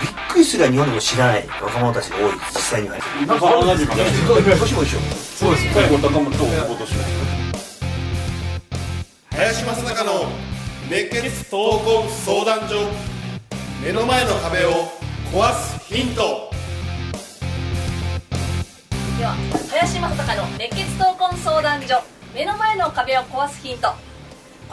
びっくりすらい日本でも知らない若者たちが多い実際には。なんか同じかね年も一緒そうです最後高本と今年林正孝の熱血闘魂相談所。目の前の壁を壊すヒント。では林正孝の熱血闘魂相談所。目の前の壁を壊すヒント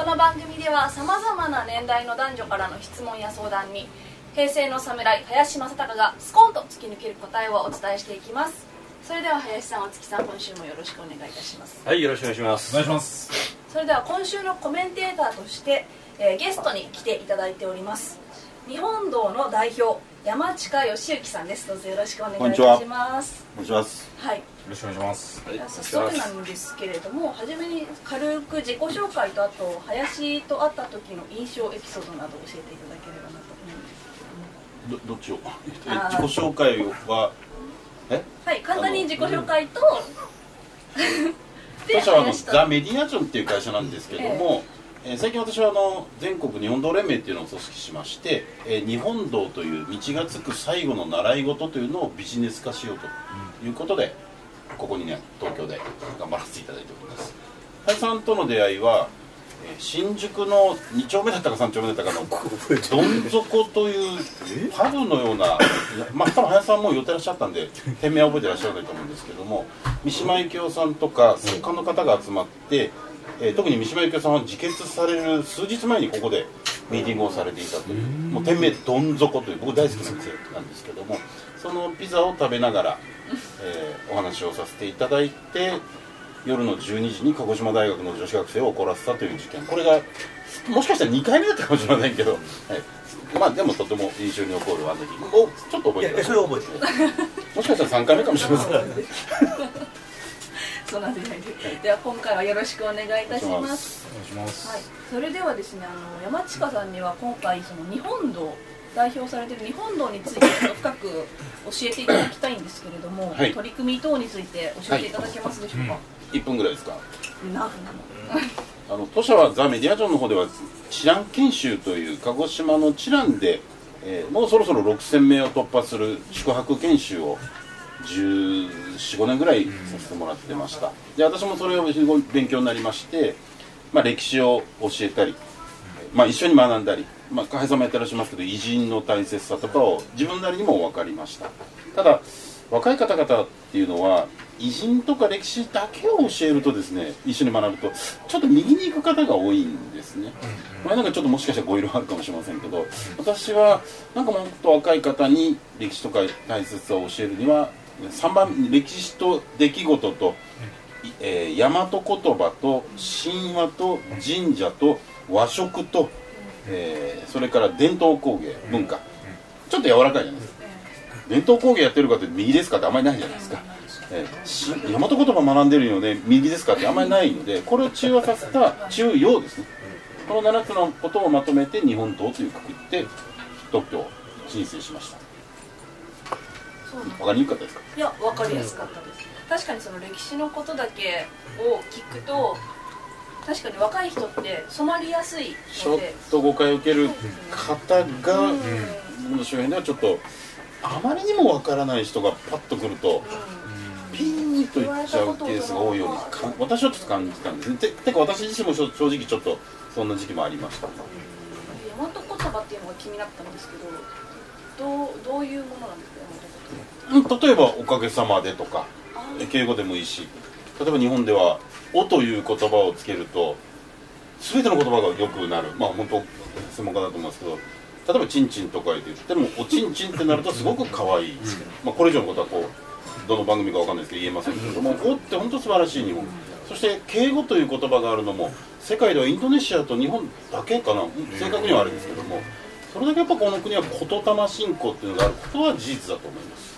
この番組ではさまざまな年代の男女からの質問や相談に平成の侍林正孝がスコンと突き抜ける答えをお伝えしていきます。それでは林さんお月さん今週もよろしくお願いいたします。はいよろしくお願いします。お願いしますそれでは今週のコメンテーターとして、えーゲストに来ていただいております。日本道の代表山近義之さんです。どうぞよろしくお願いいたします。お願い。しますは。いよろしくお願いします。早速なんですけれども初めに軽く自己紹介とあと林と会った時の印象エピソードなどを教えていただければなと思うんですどどっちを？自己紹介はえ？はい。簡単に自己紹介と で当社はあのザ・メディアジョンっていう会社なんですけども、えー最近私はあの全国日本道連盟っていうのを組織しまして、えー日本道という道がつく最後の習い事というのをビジネス化しようということで、ここにね東京で頑張らせていただいております。林さんとの出会いは、えー新宿の2丁目だったか3丁目だったかのどん底というパブのような、まあ、多分林さんも寄ってらっしゃったんで店名は覚えてらっしゃらないと思うんですけども三島由紀夫さんとか作家の方が集まって、えー特に三島由紀夫さんは自決される数日前にここでミーティングをされていたというもう店名どん底という僕大好きな店なんですけどもそのピザを食べながら、えーお話をさせていただいて夜の12時に鹿児島大学の女子学生を怒らせたという事件。これがもしかしたら2回目だったかもしれませんけど、はい、まあでもとても印象に残るあの日。をちょっと覚いえてます。やそれは覚えてる。もしかしたら3回目かもしれません そんな出会い。ででは今回はよろしくお願いいたします。お願いします。はい、それではですねあの山近さんには今回その日本道代表されている日本道について深く教えていただきたいんですけれども、はい。取り組み等について教えていただけますでしょうか、1分ぐらいですか？何分なの。あの当社はザ・メディアジョンの方では知覧研修という鹿児島の知覧で、えーもうそろそろ6000名を突破する宿泊研修を1415年ぐらいさせてもらってました。で私もそれをすごい勉強になりまして、まあ、歴史を教えたり、まあ、一緒に学んだり、まあ、加さんもやってらっしゃいますけど偉人の大切さとかを自分なりにも分かりました。ただ若い方々っていうのは偉人とか歴史だけを教えるとですね一緒に学ぶとちょっと右に行く方が多いんですね、まあ、なんかちょっともしかしたらご色あるかもしれませんけど私はなんかもっと若い方に歴史とか大切さを教えるには3番歴史と出来事と、いえー大和言葉と神話と神社と和食と、えーそれから伝統工芸文化。ちょっと柔らかいじゃないですか。伝統工芸やってるかって右ですかってあんまりないじゃないですか、えーし大和言葉学んでるよね右ですかってあんまりないのでこれを中和させた中庸ですね。この7つのことをまとめて日本刀というくくって特許を申請しましたそうなんわかりにくかったです。かいや分かりやすかったです。確かにその歴史のことだけを聞くと確かに若い人って染まりやすいちょっと誤解を受ける方がの周辺ではちょっとあまりにもわからない人がパッと来るとピーンといっちゃうケースが多いようにか私はちょっと感じたんです。ねててか私自身も正正直ちょっとそんな時期もありました。大和言葉っていうのが気になったんですけどどうどういうものなんですか？例えば「おかげさまで」とかあ敬語でもいいし例えば日本では「お」という言葉をつけると全ての言葉が良くなる。まあ本当専門家だと思いますけど例えば「ちんちん」とか言ってでも「おちんちん」ってなるとすごく可愛い、まあ、これ以上のことはこうどの番組かわかんないですけど言えませんけれども「お」って本当素晴らしい日本。そして敬語という言葉があるのも世界ではインドネシアと日本だけかな。正確にはあれですけどもそれだけやっぱこの国は言霊信仰っていうのがあることは事実だと思います。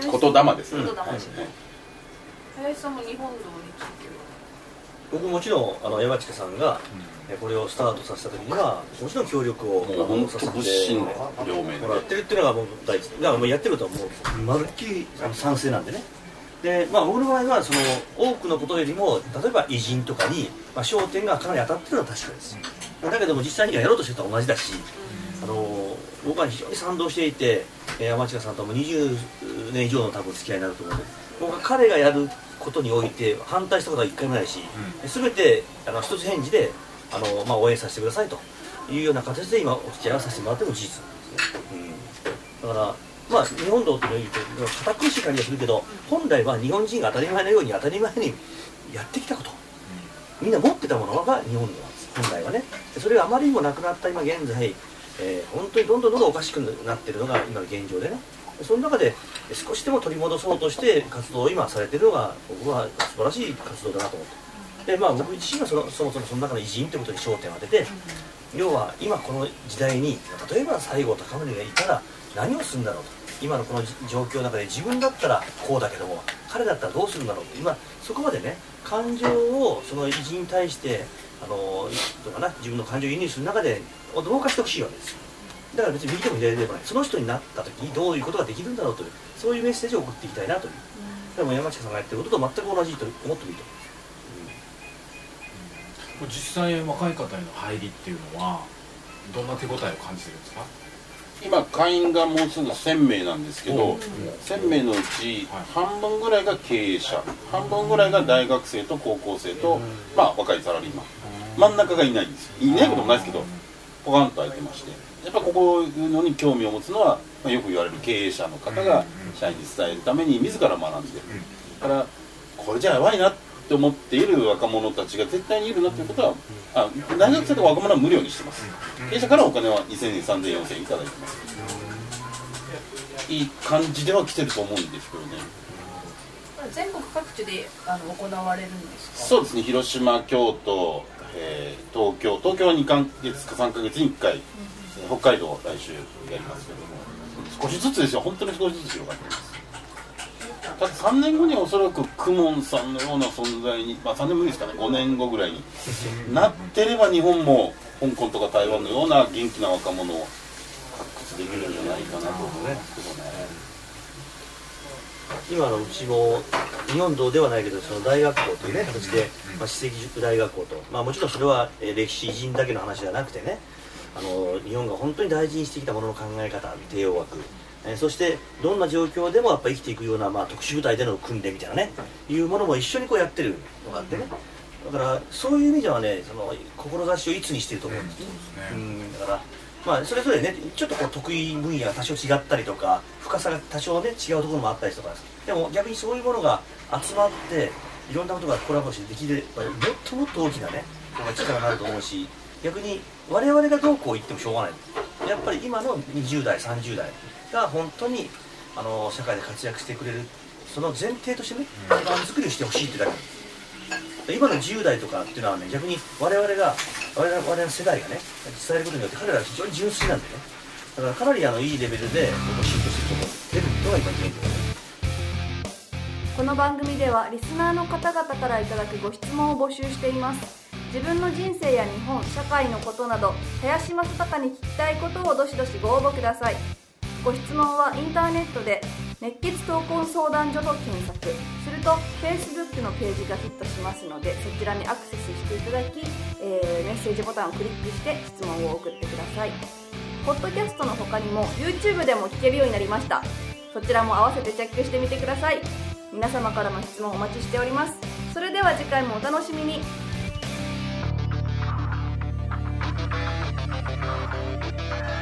言霊ですね、林さんも日本道について僕もちろんあの山近さんが、えこれをスタートさせた時にはもちろん協力をもう本当させて物心両面で。もらってるっていうのがもう第一だからもうやってることはもう。まるっきりあの賛成なんでね。でまあ、僕の場合はその多くのことよりも例えば偉人とかに、まあ、焦点がかなり当たってるのは確かです、だけども実際にはやろうとしてると同じだし、あの僕は非常に賛同していてえー山近さんとも20年以上の多分付き合いになると思う僕は彼がやることにおいて反対したことは一回もないし、全てあの一つ返事であの、まあ、応援させてくださいというような形で今お付き合いをさせてもらっても事実なんですね、うん、だからまあ日本道っていうのを言うと堅苦しい感じがするけど本来は日本人が当たり前のように当たり前にやってきたこと。みんな持ってたものが日本道本来はね。それがあまりにもなくなった今現在、えー本当にどんどんどんどんおかしくなってるのが今の現状でね。その中で少しでも取り戻そうとして活動を今されてるのが僕は素晴らしい活動だなと思って。でまあ僕自身はそのそもそもその中の偉人ということに焦点を当てて要は今この時代に例えば西郷隆盛がいたら何をするんだろうと。今のこの状況の中で自分だったらこうだけども彼だったらどうするんだろうって今そこまでね感情をその偉人に対してあのとかな自分の感情を輸入する中でどうかしてほしいわけですよ。だから別に右でも左でもない。その人になった時にどういうことができるんだろうというそういうメッセージを送っていきたいなという。でも山下さんがやってることと全く同じと思ってもいいと思います。これ実際若い方への入りっていうのはどんな手応えを感じてるんですか？今会員がもうすぐ1000名なんですけど、おう1000名のうち半分ぐらいが経営者半分ぐらいが大学生と高校生と、まあ若いサラリーマン。真ん中がいないんですよ。いないこともないですけどポカンと空いてまして。やっぱここいうのに興味を持つのは、まあ、よく言われる経営者の方が社員に伝えるために自ら学んで。だからこれじゃやばいなって思っている若者たちが絶対にいるなっていうことはあ大学生とか若者は無料にしてます。経営者からお金は2000円3000円4000円いただいてます。いい感じでは来てると思うんですけどね。全国各地であの行われるんですか？そうですね。広島京都、えー東京。東京は2ヶ月か3ヶ月に1回、えー北海道来週やりますけども。少しずつですよ。本当に少しずつ広がってますただ3年後にはおそらく公文さんのような存在に、まあ、3年無理ですかね。5年後ぐらいになってれば日本も香港とか台湾のような元気な若者を発掘できるんじゃないかなと思すけどね。今のうちも日本道ではないけどその大学校というね形で、まあ、史跡塾大学校と、まあ、もちろんそれはえー歴史偉人だけの話ではなくてね。あの日本が本当に大事にしてきたものの考え方帝王学、えーそしてどんな状況でもやっぱ生きていくような、まあ、特殊部隊での訓練みたいなねいうものも一緒にこうやってるのがあってね。だからそういう意味ではねその志をいつにしてると思う。んですね、うんだからまあそれぞれねちょっとこう得意分野が多少違ったりとか深さが多少ね違うところもあったりとかでも逆にそういうものが集まっていろんなことがコラボしてできればもっともっと大きなね力になると思うし逆に我々がどうこう言ってもしょうがないやっぱり今の20代30代が本当にあの社会で活躍してくれるその前提としてね基盤作りをしてほしいってだけ。今の10代とかっていうのはね逆に我々が我々我々の世代がね伝えることによって彼らは非常に純粋なんでね。だからかなりあのいいレベルで僕進歩すると思ってるのが今現状だね。この番組ではリスナーの方々からいただくご質問を募集しています自分の人生や日本社会のことなど林正孝に聞きたいことをどしどしご応募ください。ご質問はインターネットで熱血闘魂相談所と検索。すると Facebook のページがヒットしますのでそちらにアクセスしていただき、えーメッセージボタンをクリックして質問を送ってください。ポッドキャストの他にも YouTube でも聞けるようになりました。そちらも合わせてチェックしてみてください。皆様からの質問お待ちしております。それでは次回もお楽しみに。Thank you.